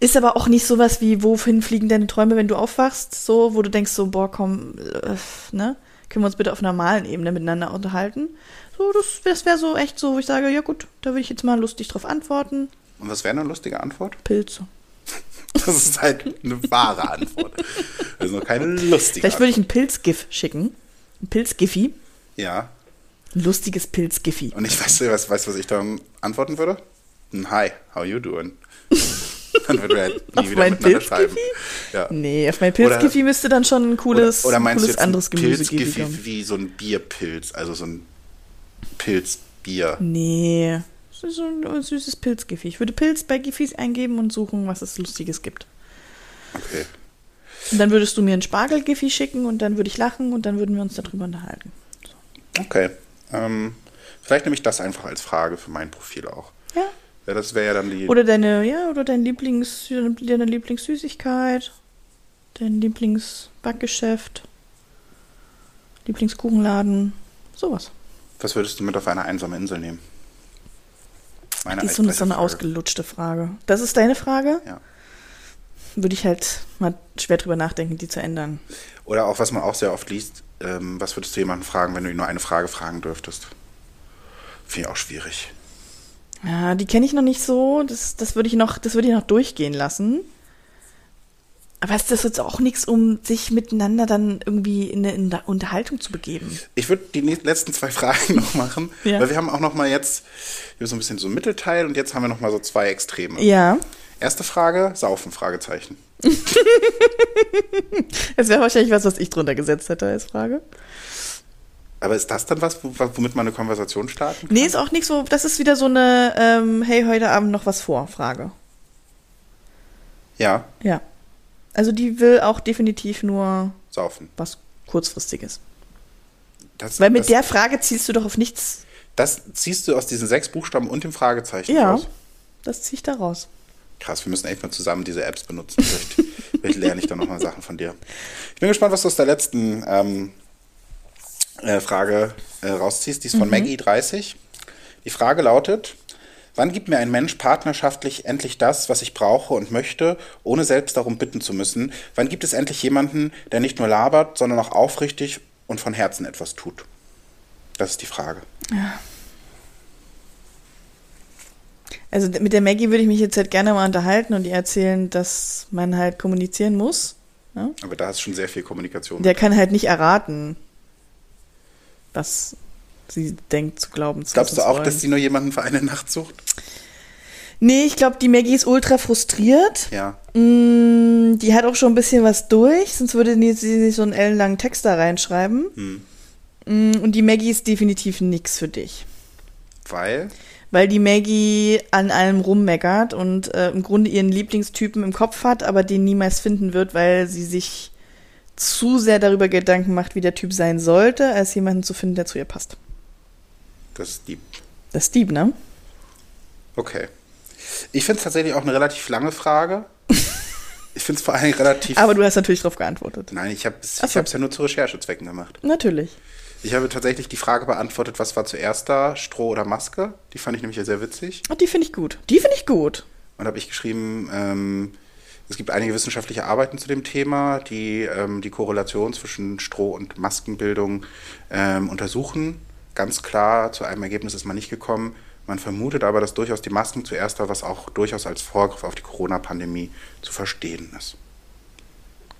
Speaker 2: Ist aber auch nicht sowas wie, wohin fliegen deine Träume, wenn du aufwachst? So, wo du denkst, so, boah, komm, äh, ne? Können wir uns bitte auf normalen Ebene miteinander unterhalten? So, das, das wäre so echt so, wo ich sage, ja gut, da würde ich jetzt mal lustig drauf antworten.
Speaker 1: Und was wäre eine lustige Antwort?
Speaker 2: Pilze.
Speaker 1: Das ist halt eine wahre Antwort. Also keine lustige
Speaker 2: Vielleicht würde ich ein Pilzgif schicken. Ein Pilzgiffi.
Speaker 1: Ja.
Speaker 2: Ein lustiges Pilzgiffi.
Speaker 1: Und ich weiß, was, weißt, was ich dann antworten würde? Hi, how you doing? Dann würden wir halt nie
Speaker 2: Auf
Speaker 1: wieder
Speaker 2: mein
Speaker 1: miteinander schreiben. Ja.
Speaker 2: Nee, auf mein Pilzgiffi müsste dann schon ein cooles,
Speaker 1: oder, oder meinst du
Speaker 2: cooles
Speaker 1: jetzt
Speaker 2: anderes Gemüse geben.
Speaker 1: wie so ein Bierpilz, also so ein Pilzbier?
Speaker 2: Nee, so ein süßes Pilzgiffi. Ich würde Pilz bei Giffis eingeben und suchen, was es Lustiges gibt.
Speaker 1: Okay.
Speaker 2: Und dann würdest du mir ein Spargelgiffi schicken und dann würde ich lachen und dann würden wir uns darüber unterhalten.
Speaker 1: Okay. Ähm, vielleicht nehme ich das einfach als Frage für mein Profil auch.
Speaker 2: Ja.
Speaker 1: Das wäre ja dann die.
Speaker 2: Oder deine, ja, oder dein Lieblings, deine Lieblingssüßigkeit, dein Lieblingsbackgeschäft, Lieblingskuchenladen, sowas.
Speaker 1: was würdest du mit auf eine einsame Insel nehmen? Meine
Speaker 2: Die ist so eine, so eine ausgelutschte Frage. Das ist deine Frage?
Speaker 1: Ja.
Speaker 2: Würde ich halt mal schwer drüber nachdenken, die zu ändern.
Speaker 1: Oder auch, was man auch sehr oft liest, ähm, was würdest du jemanden fragen, wenn du ihn nur eine Frage fragen dürftest? Finde ich auch schwierig.
Speaker 2: Ja, die kenne ich noch nicht so. Das, das würde ich noch, das würde ich noch durchgehen lassen. Aber ist das jetzt auch nichts, um sich miteinander dann irgendwie in eine, in eine Unterhaltung zu begeben?
Speaker 1: Ich würde die letzten zwei Fragen noch machen,
Speaker 2: Ja.
Speaker 1: weil wir haben auch noch mal jetzt hier so ein bisschen so ein Mittelteil und jetzt haben wir noch mal so zwei Extreme.
Speaker 2: Ja.
Speaker 1: Erste Frage, Saufen, Fragezeichen.
Speaker 2: Das wäre wahrscheinlich was, was ich drunter gesetzt hätte als Frage.
Speaker 1: Aber ist das dann was, wo- womit man eine Konversation starten kann?
Speaker 2: Nee, ist auch nicht so. Das ist wieder so eine, ähm, hey, heute Abend noch was vor, Frage.
Speaker 1: Ja,
Speaker 2: Ja. Also die will auch definitiv nur
Speaker 1: saufen.
Speaker 2: was Kurzfristiges.
Speaker 1: Das,
Speaker 2: Weil mit
Speaker 1: das,
Speaker 2: der Frage zielst du doch auf nichts.
Speaker 1: das ziehst du aus diesen sechs Buchstaben und dem Fragezeichen
Speaker 2: Ja,
Speaker 1: raus.
Speaker 2: das ziehe ich da raus.
Speaker 1: Krass, wir müssen echt mal zusammen diese Apps benutzen. Vielleicht, vielleicht lerne ich da noch mal Sachen von dir. Ich bin gespannt, was du aus der letzten ähm, äh, Frage äh, rausziehst. Die ist von Maggie30. Die Frage lautet: Wann gibt mir ein Mensch partnerschaftlich endlich das, was ich brauche und möchte, ohne selbst darum bitten zu müssen? Wann gibt es endlich jemanden, der nicht nur labert, sondern auch aufrichtig und von Herzen etwas tut? Das ist die Frage.
Speaker 2: Ja. Also mit der Maggie würde ich mich jetzt halt gerne mal unterhalten und ihr erzählen, dass man halt kommunizieren muss. Ja?
Speaker 1: Aber da ist schon sehr viel Kommunikation.
Speaker 2: Der kann halt nicht erraten, was sie denkt zu glauben zu
Speaker 1: Glaubst du auch,
Speaker 2: wollen.
Speaker 1: dass sie nur jemanden für eine Nacht sucht?
Speaker 2: Nee, ich glaube, die Maggie ist ultra frustriert.
Speaker 1: Ja.
Speaker 2: Mm, die hat auch schon ein bisschen was durch, sonst würde sie sich so einen ellenlangen Text da reinschreiben.
Speaker 1: Hm.
Speaker 2: Mm, Und die Maggie ist definitiv nix für dich.
Speaker 1: Weil?
Speaker 2: Weil die Maggie an allem rummeckert und äh, im Grunde ihren Lieblingstypen im Kopf hat, aber den niemals finden wird, weil sie sich zu sehr darüber Gedanken macht, wie der Typ sein sollte, als jemanden zu finden, der zu ihr passt.
Speaker 1: Das ist die.
Speaker 2: Das ist Dieb, ne?
Speaker 1: Okay. Ich finde es tatsächlich auch eine relativ lange Frage. ich finde es vor allem relativ.
Speaker 2: Aber du hast natürlich darauf geantwortet.
Speaker 1: Nein, ich habe es
Speaker 2: Ach so.
Speaker 1: ja nur zu Recherchezwecken gemacht.
Speaker 2: Natürlich.
Speaker 1: Ich habe tatsächlich die Frage beantwortet, was war zuerst da, Stroh oder Maske? Die fand ich nämlich ja sehr witzig.
Speaker 2: Und die finde ich gut. Die finde ich gut.
Speaker 1: Und habe ich geschrieben, ähm, es gibt einige wissenschaftliche Arbeiten zu dem Thema, die ähm, die Korrelation zwischen Stroh- und Maskenbildung ähm, untersuchen. Ganz klar zu einem Ergebnis ist man nicht gekommen. Man vermutet aber, dass durchaus die Masken zuerst da, was auch durchaus als Vorgriff auf die Corona-Pandemie zu verstehen ist.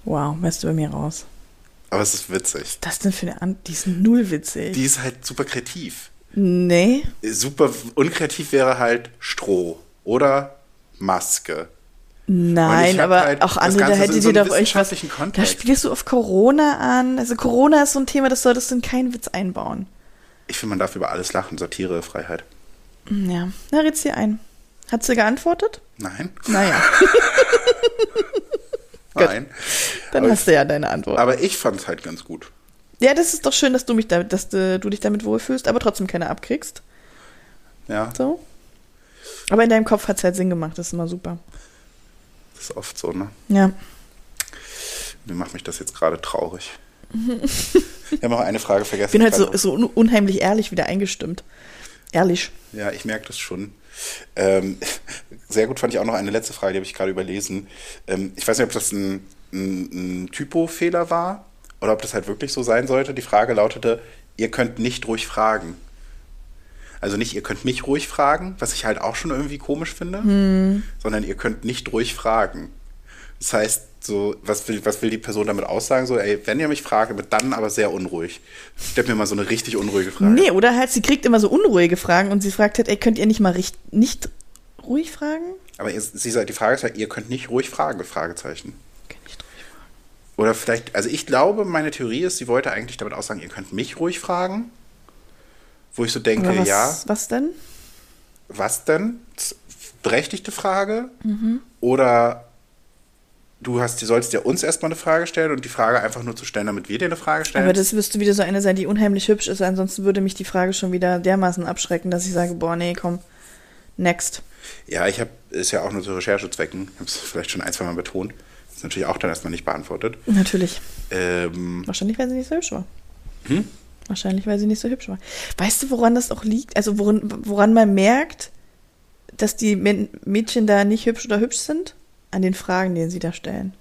Speaker 2: Wow, wärst du bei mir raus.
Speaker 1: Aber es ist witzig.
Speaker 2: Was ist das denn für eine An Die ist null witzig.
Speaker 1: Die ist halt super kreativ.
Speaker 2: nee.
Speaker 1: Super unkreativ wäre halt Stroh oder Maske.
Speaker 2: Nein, aber
Speaker 1: halt
Speaker 2: auch andere, da hättet
Speaker 1: so
Speaker 2: ihr doch euch was. Da spielst du auf Corona an. Also Corona ist so ein Thema, das solltest du in keinen Witz einbauen.
Speaker 1: Ich finde, man darf über alles lachen. Satirefreiheit.
Speaker 2: Ja, na, rät's dir ein. Hat sie geantwortet?
Speaker 1: Nein.
Speaker 2: Naja,
Speaker 1: Nein.
Speaker 2: dann
Speaker 1: aber,
Speaker 2: hast du ja deine Antwort.
Speaker 1: aber ich fand es halt ganz gut.
Speaker 2: ja, das ist doch schön, dass du mich damit, dass du, du dich damit wohlfühlst, aber trotzdem keine abkriegst.
Speaker 1: Ja,
Speaker 2: So. Aber in deinem Kopf hat's halt Sinn gemacht, das ist immer super.
Speaker 1: Das ist oft so, ne?
Speaker 2: Ja.
Speaker 1: Mir macht mich das jetzt gerade traurig. Wir haben auch eine Frage vergessen.
Speaker 2: Ich bin halt so, so un- unheimlich ehrlich wieder eingestimmt. Ehrlich.
Speaker 1: Ja, ich merke das schon. Ähm, sehr gut fand ich auch noch eine letzte Frage, die habe ich gerade überlesen. Ähm, ich weiß nicht, ob das ein, ein, ein Typo-Fehler war oder ob das halt wirklich so sein sollte. Die Frage lautete, ihr könnt nicht ruhig fragen. Also nicht, ihr könnt mich ruhig fragen, was ich halt auch schon irgendwie komisch finde, sondern ihr könnt nicht ruhig fragen. Das heißt, so, was will, was will die Person damit aussagen? So, ey, wenn ihr mich fragt, aber dann aber sehr unruhig. Stellt mir mal so eine richtig unruhige Frage.
Speaker 2: Nee, oder halt, sie kriegt immer so unruhige Fragen und sie fragt halt, ey, könnt ihr nicht mal richt nicht ruhig fragen?
Speaker 1: Aber ihr, sie sagt, die Frage ist halt, ihr könnt nicht ruhig fragen, Fragezeichen.
Speaker 2: Kann nicht ruhig fragen.
Speaker 1: Oder vielleicht, also ich glaube, meine Theorie ist, sie wollte eigentlich damit aussagen, ihr könnt mich ruhig fragen. Wo ich so denke,
Speaker 2: was,
Speaker 1: ja,
Speaker 2: was denn?
Speaker 1: was denn? Berechtigte Frage?
Speaker 2: Mhm.
Speaker 1: Oder du hast, du sollst dir uns erstmal eine Frage stellen und die Frage einfach nur zu stellen, damit wir dir eine Frage stellen?
Speaker 2: Aber das müsste wieder so eine sein, die unheimlich hübsch ist. Ansonsten würde mich die Frage schon wieder dermaßen abschrecken, dass ich sage, boah, nee, komm, next.
Speaker 1: ja, ich habe, ist ja auch nur zu Recherchezwecken, ich habe es vielleicht schon ein, zwei Mal betont. Ist natürlich auch dann erstmal nicht beantwortet.
Speaker 2: Natürlich.
Speaker 1: Ähm,
Speaker 2: Wahrscheinlich, weil sie nicht so hübsch war.
Speaker 1: Hm?
Speaker 2: Wahrscheinlich, weil sie nicht so hübsch war. Weißt du, woran das auch liegt? Also woran, woran man merkt, dass die Mädchen da nicht hübsch oder hübsch sind? An den Fragen, die sie da stellen.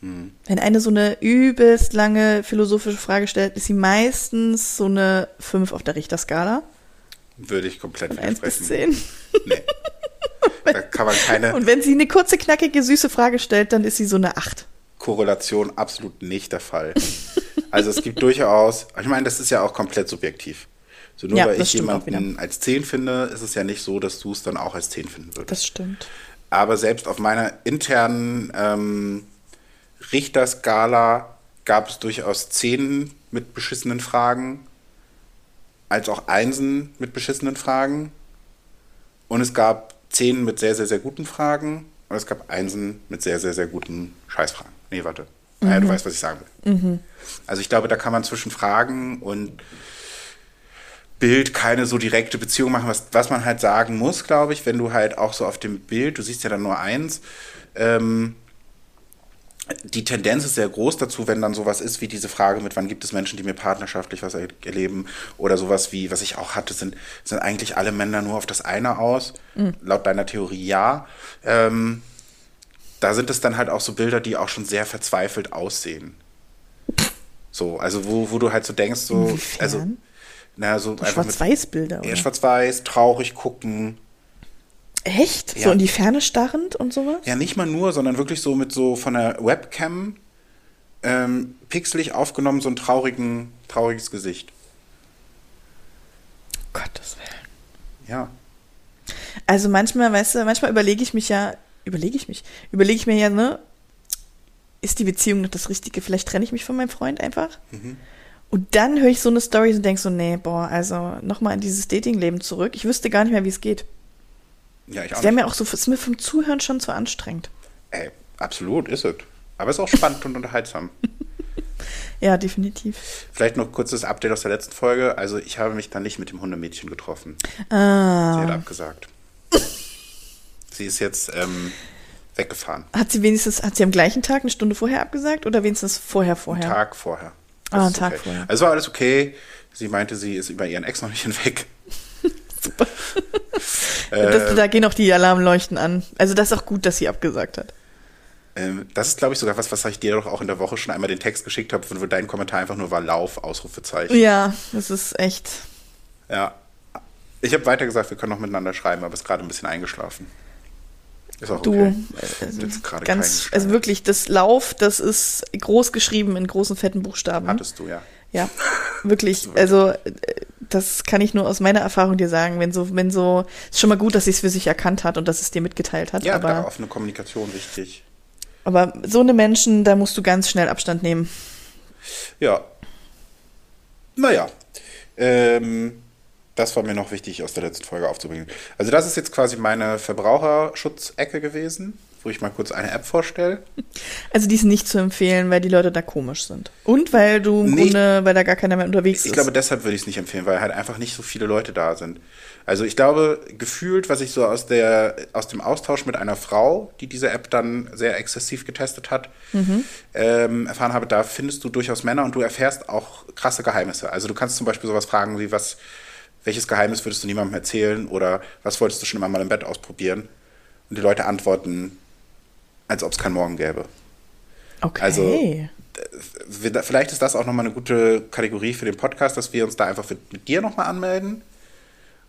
Speaker 1: hm.
Speaker 2: Wenn eine so eine übelst lange philosophische Frage stellt, ist sie meistens so eine 5 auf der Richterskala.
Speaker 1: würde ich komplett
Speaker 2: Von 1 bis
Speaker 1: widersprechen.
Speaker 2: 10.
Speaker 1: Nee. da kann man keine
Speaker 2: Und wenn sie eine kurze, knackige, süße Frage stellt, dann ist sie so eine 8.
Speaker 1: Korrelation absolut nicht der Fall. Also es gibt durchaus, ich meine, das ist ja auch komplett subjektiv. So nur
Speaker 2: Ja,
Speaker 1: weil ich jemanden als 10 finde, ist es ja nicht so, dass du es dann auch als 10 finden würdest.
Speaker 2: Das stimmt.
Speaker 1: Aber selbst auf meiner internen ähm, Richterskala gab es durchaus 10 mit beschissenen Fragen, als auch Einsen mit beschissenen Fragen. Und es gab 10 mit sehr, sehr, sehr guten Fragen. Und es gab Einsen mit sehr, sehr, sehr guten Scheißfragen. Nee, warte. Naja, du weißt, was ich sagen will. Also ich glaube, da kann man zwischen Fragen und Bild keine so direkte Beziehung machen. Was, was man halt sagen muss, glaube ich, wenn du halt auch so auf dem Bild, du siehst ja dann nur eins, ähm, die Tendenz ist sehr groß dazu, wenn dann sowas ist wie diese Frage mit, wann gibt es Menschen, die mir partnerschaftlich was er erleben oder sowas wie, was ich auch hatte, sind, sind eigentlich alle Männer nur auf das eine aus. Mhm. Laut deiner Theorie ja. Ähm, da sind es dann halt auch so Bilder, die auch schon sehr verzweifelt aussehen. So, also wo, wo du halt so denkst, so, Inwiefern? also,
Speaker 2: na, so Schwarz-Weiß-Bilder.
Speaker 1: Ja, schwarz-weiß, traurig gucken.
Speaker 2: Echt? Ja. So in die Ferne starrend und sowas?
Speaker 1: Ja, nicht mal nur, sondern wirklich so mit so von der Webcam ähm, pixelig aufgenommen, so ein traurigen, trauriges Gesicht.
Speaker 2: Gottes Willen.
Speaker 1: Ja.
Speaker 2: Also manchmal, weißt du, manchmal überlege ich mich ja, überlege ich mich, überlege ich mir ja, ne, ist die Beziehung noch das Richtige? Vielleicht trenne ich mich von meinem Freund einfach. Mhm. Und dann höre ich so eine Story und denke so, nee, boah, also nochmal in dieses Datingleben zurück. Ich wüsste gar nicht mehr, wie es geht. Ja, ich auch. Wäre mir auch so, ist mir vom Zuhören schon zu anstrengend.
Speaker 1: Ey, absolut, ist es. Aber es ist auch spannend und unterhaltsam.
Speaker 2: Ja, definitiv.
Speaker 1: Vielleicht noch kurzes Update aus der letzten Folge. Also ich habe mich dann nicht mit dem Hundemädchen getroffen. Ah. Sie hat abgesagt. Sie ist jetzt ähm, weggefahren.
Speaker 2: Hat sie wenigstens, hat sie am gleichen Tag eine Stunde vorher abgesagt oder wenigstens vorher vorher?
Speaker 1: Einen Tag vorher.
Speaker 2: Das ah, einen Tag okay. vorher.
Speaker 1: Also war alles okay. Sie meinte, sie ist über ihren Ex noch nicht hinweg.
Speaker 2: Super. das, da gehen auch die Alarmleuchten an. Also das ist auch gut, dass sie abgesagt hat.
Speaker 1: Ähm, das ist, glaube ich, sogar was, was ich dir doch auch in der Woche schon einmal den Text geschickt habe, wo dein Kommentar einfach nur war Lauf, Ausrufezeichen.
Speaker 2: Ja, das ist echt.
Speaker 1: Ja. Ich habe weiter gesagt, wir können noch miteinander schreiben, aber ist gerade ein bisschen eingeschlafen.
Speaker 2: Ist auch du, okay. Also ganz, also wirklich, das Lauf, das ist groß geschrieben in großen, fetten Buchstaben.
Speaker 1: Hattest du, ja.
Speaker 2: Ja, wirklich. Also, äh, das kann ich nur aus meiner Erfahrung dir sagen. Wenn so, wenn so, ist schon mal gut, dass sie es für sich erkannt hat und dass es dir mitgeteilt hat.
Speaker 1: Ja,
Speaker 2: aber,
Speaker 1: da offene Kommunikation wichtig.
Speaker 2: Aber so eine Menschen, da musst du ganz schnell Abstand nehmen.
Speaker 1: Ja. Naja. Ähm, das war mir noch wichtig aus der letzten Folge aufzubringen. Also das ist jetzt quasi meine Verbraucherschutzecke gewesen, wo ich mal kurz eine App vorstelle.
Speaker 2: Also die ist nicht zu empfehlen, weil die Leute da komisch sind. Und weil du im nicht, Grunde, weil da gar keiner mehr unterwegs
Speaker 1: ich
Speaker 2: ist.
Speaker 1: Ich glaube, deshalb würde ich es nicht empfehlen, weil halt einfach nicht so viele Leute da sind. Also ich glaube, gefühlt, was ich so aus, der, aus dem Austausch mit einer Frau, die diese App dann sehr exzessiv getestet hat, mhm. ähm, erfahren habe, da findest du durchaus Männer und du erfährst auch krasse Geheimnisse. Also du kannst zum Beispiel sowas fragen wie, was welches Geheimnis würdest du niemandem erzählen oder was wolltest du schon immer mal im Bett ausprobieren? Und die Leute antworten, als ob es kein Morgen gäbe.
Speaker 2: Okay.
Speaker 1: Also vielleicht ist das auch nochmal eine gute Kategorie für den Podcast, dass wir uns da einfach mit dir nochmal anmelden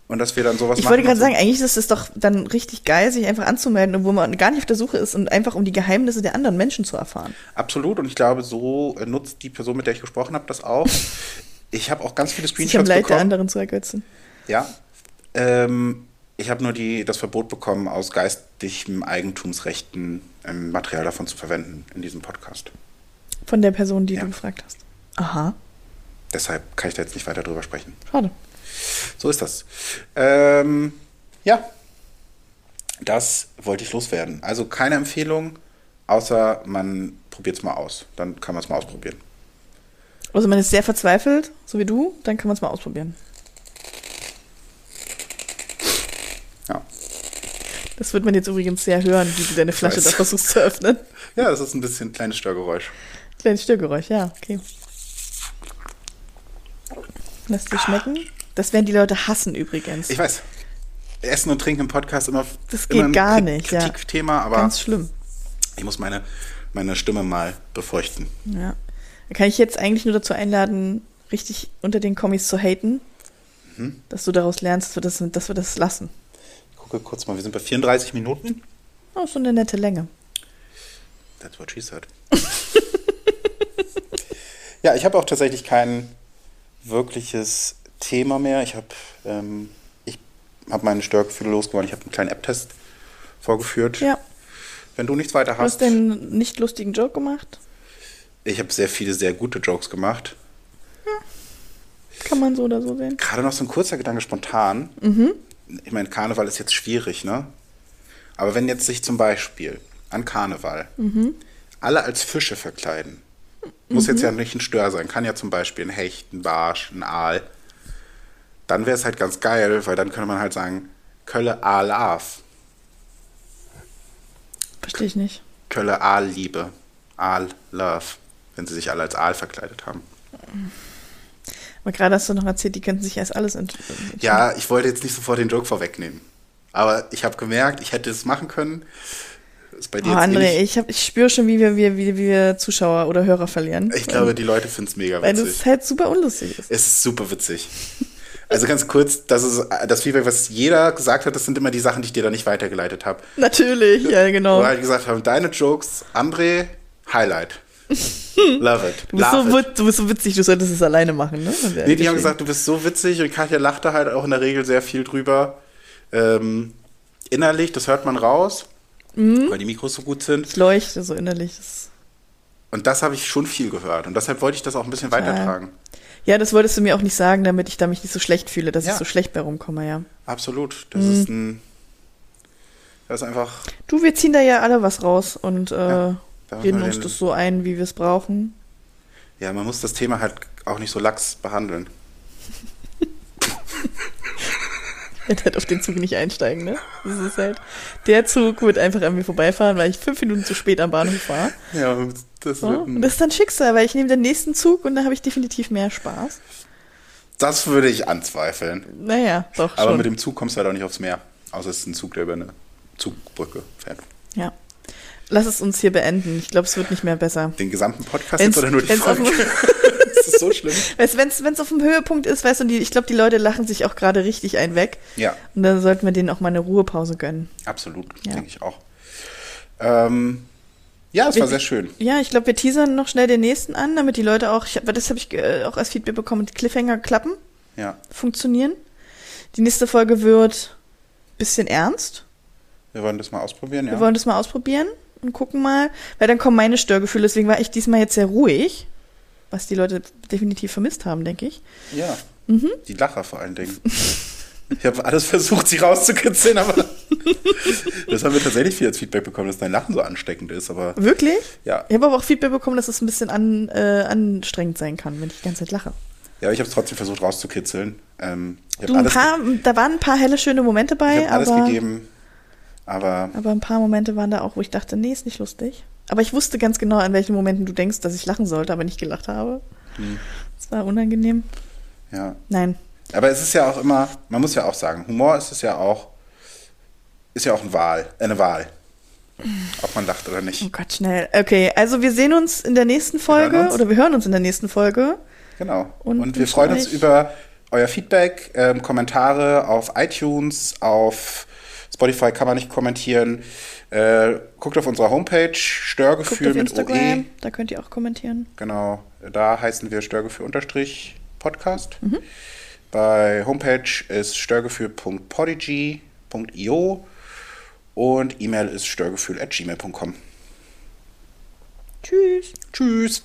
Speaker 1: und dass wir dann sowas
Speaker 2: ich machen. Ich wollte gerade sagen, eigentlich ist es doch dann richtig geil, sich einfach anzumelden, obwohl man gar nicht auf der Suche ist und einfach um die Geheimnisse der anderen Menschen zu erfahren.
Speaker 1: Absolut und ich glaube, so nutzt die Person, mit der ich gesprochen habe, das auch. Ich habe auch ganz viele Screenshots
Speaker 2: ich habe Leid der anderen zu ergötzen.
Speaker 1: Ja. Ähm, ich habe nur die, das Verbot bekommen, aus geistigem Eigentumsrechten ähm, Material davon zu verwenden in diesem Podcast.
Speaker 2: Von der Person, die ja. du gefragt hast. Aha.
Speaker 1: Deshalb kann ich da jetzt nicht weiter drüber sprechen.
Speaker 2: Schade.
Speaker 1: So ist das. Ähm, ja. Das wollte ich loswerden. Also keine Empfehlung, außer man probiert es mal aus. Dann kann man es mal ausprobieren.
Speaker 2: Also man ist sehr verzweifelt, so wie du, dann kann man es mal ausprobieren.
Speaker 1: Ja.
Speaker 2: Das wird man jetzt übrigens sehr hören, wie du deine Flasche da versuchst zu öffnen.
Speaker 1: Ja, das ist ein bisschen ein kleines Störgeräusch.
Speaker 2: Kleines Störgeräusch, ja, okay. Lass dir schmecken. Das werden die Leute hassen übrigens.
Speaker 1: Ich weiß. Essen und Trinken im Podcast immer.
Speaker 2: Das geht immer gar nicht,
Speaker 1: Kritikthema, ja. aber.
Speaker 2: Ganz schlimm.
Speaker 1: Ich muss meine, meine Stimme mal befeuchten.
Speaker 2: Ja. Da kann ich jetzt eigentlich nur dazu einladen, richtig unter den Kommis zu haten, mhm. dass du daraus lernst, dass wir das, dass wir das lassen.
Speaker 1: Ich gucke kurz mal, wir sind bei 34 Minuten.
Speaker 2: Oh, so eine nette Länge.
Speaker 1: That's what she said. ja, ich habe auch tatsächlich kein wirkliches Thema mehr. Ich habe ähm, hab meine Störgefühle losgeworden. Ich habe einen kleinen App-Test vorgeführt.
Speaker 2: Ja.
Speaker 1: Wenn du nichts weiter hast.
Speaker 2: Du hast den nicht lustigen Joke gemacht?
Speaker 1: Ich habe sehr viele sehr gute Jokes gemacht.
Speaker 2: Ja. Kann man so oder so sehen.
Speaker 1: Gerade noch so ein kurzer Gedanke spontan. Mhm. Ich meine, Karneval ist jetzt schwierig, ne? Aber wenn jetzt sich zum Beispiel an Karneval mhm. alle als Fische verkleiden, muss mhm. jetzt ja nicht ein Stör sein, kann ja zum Beispiel ein Hecht, ein Barsch, ein Aal, dann wäre es halt ganz geil, weil dann könnte man halt sagen, Kölle Aal
Speaker 2: Verstehe ich nicht.
Speaker 1: Kölle Aal Liebe. Aal Love, wenn sie sich alle als Aal verkleidet haben.
Speaker 2: Aber gerade hast du noch erzählt, die könnten sich erst alles ent
Speaker 1: Ja, ich wollte jetzt nicht sofort den Joke vorwegnehmen. Aber ich habe gemerkt, ich hätte es machen können. Ist bei dir
Speaker 2: Oh,
Speaker 1: jetzt
Speaker 2: André,
Speaker 1: ähnlich.
Speaker 2: ich, hab, ich spüre schon, wie wir, wie, wie wir Zuschauer oder Hörer verlieren.
Speaker 1: Ich glaube, die Leute finden es mega
Speaker 2: Weil
Speaker 1: witzig.
Speaker 2: das halt super unlustig ist.
Speaker 1: Es ist super witzig. Also ganz kurz, das ist das Feedback, was jeder gesagt hat, das sind immer die Sachen, die ich dir da nicht weitergeleitet habe.
Speaker 2: Natürlich, ja, genau.
Speaker 1: Wo halt gesagt haben, deine Jokes, André, Highlight. Love it.
Speaker 2: Du bist,
Speaker 1: Love
Speaker 2: so,
Speaker 1: it.
Speaker 2: du bist so witzig, du solltest es alleine machen, ne?
Speaker 1: Nee, die haben gesagt, du bist so witzig und Katja lachte halt auch in der Regel sehr viel drüber. Ähm, innerlich, das hört man raus,
Speaker 2: Mhm.
Speaker 1: weil die Mikros so gut sind.
Speaker 2: Ich leuchte so innerlich.
Speaker 1: Und das habe ich schon viel gehört. Und deshalb wollte ich das auch ein bisschen
Speaker 2: Total.
Speaker 1: weitertragen.
Speaker 2: ja, das wolltest du mir auch nicht sagen, damit ich da mich nicht so schlecht fühle, dass
Speaker 1: Ja.
Speaker 2: ich so schlecht bei rumkomme, ja.
Speaker 1: Absolut. Das
Speaker 2: Mhm.
Speaker 1: ist ein. Das ist einfach.
Speaker 2: Du, wir ziehen da ja alle was raus und äh,
Speaker 1: muss
Speaker 2: reden uns das so ein, wie wir es brauchen.
Speaker 1: Ja, man muss das Thema halt auch nicht so lax behandeln.
Speaker 2: Ich werde halt auf den Zug nicht einsteigen, ne? Das ist halt. Der Zug wird einfach an mir vorbeifahren, weil ich fünf Minuten zu spät am Bahnhof war.
Speaker 1: Ja, das,
Speaker 2: So.
Speaker 1: wird
Speaker 2: Und
Speaker 1: ein,
Speaker 2: das ist dann Schicksal, weil ich nehme den nächsten Zug und da habe ich definitiv mehr Spaß.
Speaker 1: das würde ich anzweifeln.
Speaker 2: Naja, doch
Speaker 1: Aber
Speaker 2: schon.
Speaker 1: mit dem Zug kommst du halt auch nicht aufs Meer. Außer es ist ein Zug, der über eine Zugbrücke fährt.
Speaker 2: ja. Lass es uns hier beenden. Ich glaube, es wird nicht mehr besser.
Speaker 1: Den gesamten Podcast
Speaker 2: Wenn's-
Speaker 1: jetzt oder nur die Folge? das ist so schlimm.
Speaker 2: Wenn es auf dem Höhepunkt ist, weißt du, die, ich glaube, die Leute lachen sich auch gerade richtig ein weg.
Speaker 1: Ja,
Speaker 2: Und dann sollten wir denen auch mal eine Ruhepause gönnen.
Speaker 1: absolut.
Speaker 2: Ja.
Speaker 1: Denke ich auch. Ähm, ja, es war
Speaker 2: Wir-
Speaker 1: sehr schön.
Speaker 2: Ja, ich glaube, wir teasern noch schnell den nächsten an, damit die Leute auch, ich, das habe ich äh, auch als Feedback bekommen, die Cliffhanger klappen,
Speaker 1: Ja.
Speaker 2: funktionieren. Die nächste Folge wird bisschen ernst.
Speaker 1: Wir wollen das mal ausprobieren, ja.
Speaker 2: Wir wollen das mal ausprobieren und gucken mal, weil dann kommen meine Störgefühle. Deswegen war ich diesmal jetzt sehr ruhig, was die Leute definitiv vermisst haben, denke ich.
Speaker 1: ja.
Speaker 2: Mhm.
Speaker 1: Die Lacher vor allen Dingen. Ich habe alles versucht, sie rauszukitzeln, aber das haben wir tatsächlich viel als Feedback bekommen, dass dein Lachen so ansteckend ist. Aber
Speaker 2: Wirklich?
Speaker 1: ja,
Speaker 2: Ich habe aber auch Feedback bekommen, dass es ein bisschen an, äh, anstrengend sein kann, wenn ich die ganze Zeit lache.
Speaker 1: ja, ich habe es trotzdem versucht rauszukitzeln. Ähm, ich
Speaker 2: Du,
Speaker 1: habe
Speaker 2: ein
Speaker 1: alles,
Speaker 2: paar, da waren ein paar helle, schöne Momente
Speaker 1: ich
Speaker 2: bei,
Speaker 1: hab alles
Speaker 2: aber,
Speaker 1: gegeben, aber
Speaker 2: aber ein paar Momente waren da auch, wo ich dachte, nee, ist nicht lustig. Aber ich wusste ganz genau, an welchen Momenten du denkst, dass ich lachen sollte, aber nicht gelacht habe.
Speaker 1: Hm.
Speaker 2: Das war unangenehm.
Speaker 1: ja.
Speaker 2: Nein.
Speaker 1: Aber es ist ja auch immer, man muss ja auch sagen, Humor ist es ja auch, ist ja auch eine Wahl, äh, eine Wahl. Ob man lacht oder
Speaker 2: Oh
Speaker 1: nicht.
Speaker 2: Gott, schnell. Okay, also wir sehen uns in der nächsten Folge
Speaker 1: uns.
Speaker 2: oder wir hören uns in der nächsten Folge.
Speaker 1: Genau.
Speaker 2: Und
Speaker 1: Und, wir freuen uns über euer Feedback, ähm, Kommentare auf iTunes, auf Spotify kann man nicht kommentieren. Äh, guckt auf unserer Homepage, Störgefühl mit OE.
Speaker 2: da könnt ihr auch kommentieren.
Speaker 1: Genau, da heißen wir Störgefühl unterstrich Podcast.
Speaker 2: Mhm.
Speaker 1: Bei Homepage ist störgefühl.podigy.io und E-Mail ist störgefühl at gmail.com.
Speaker 2: Tschüss.
Speaker 1: Tschüss.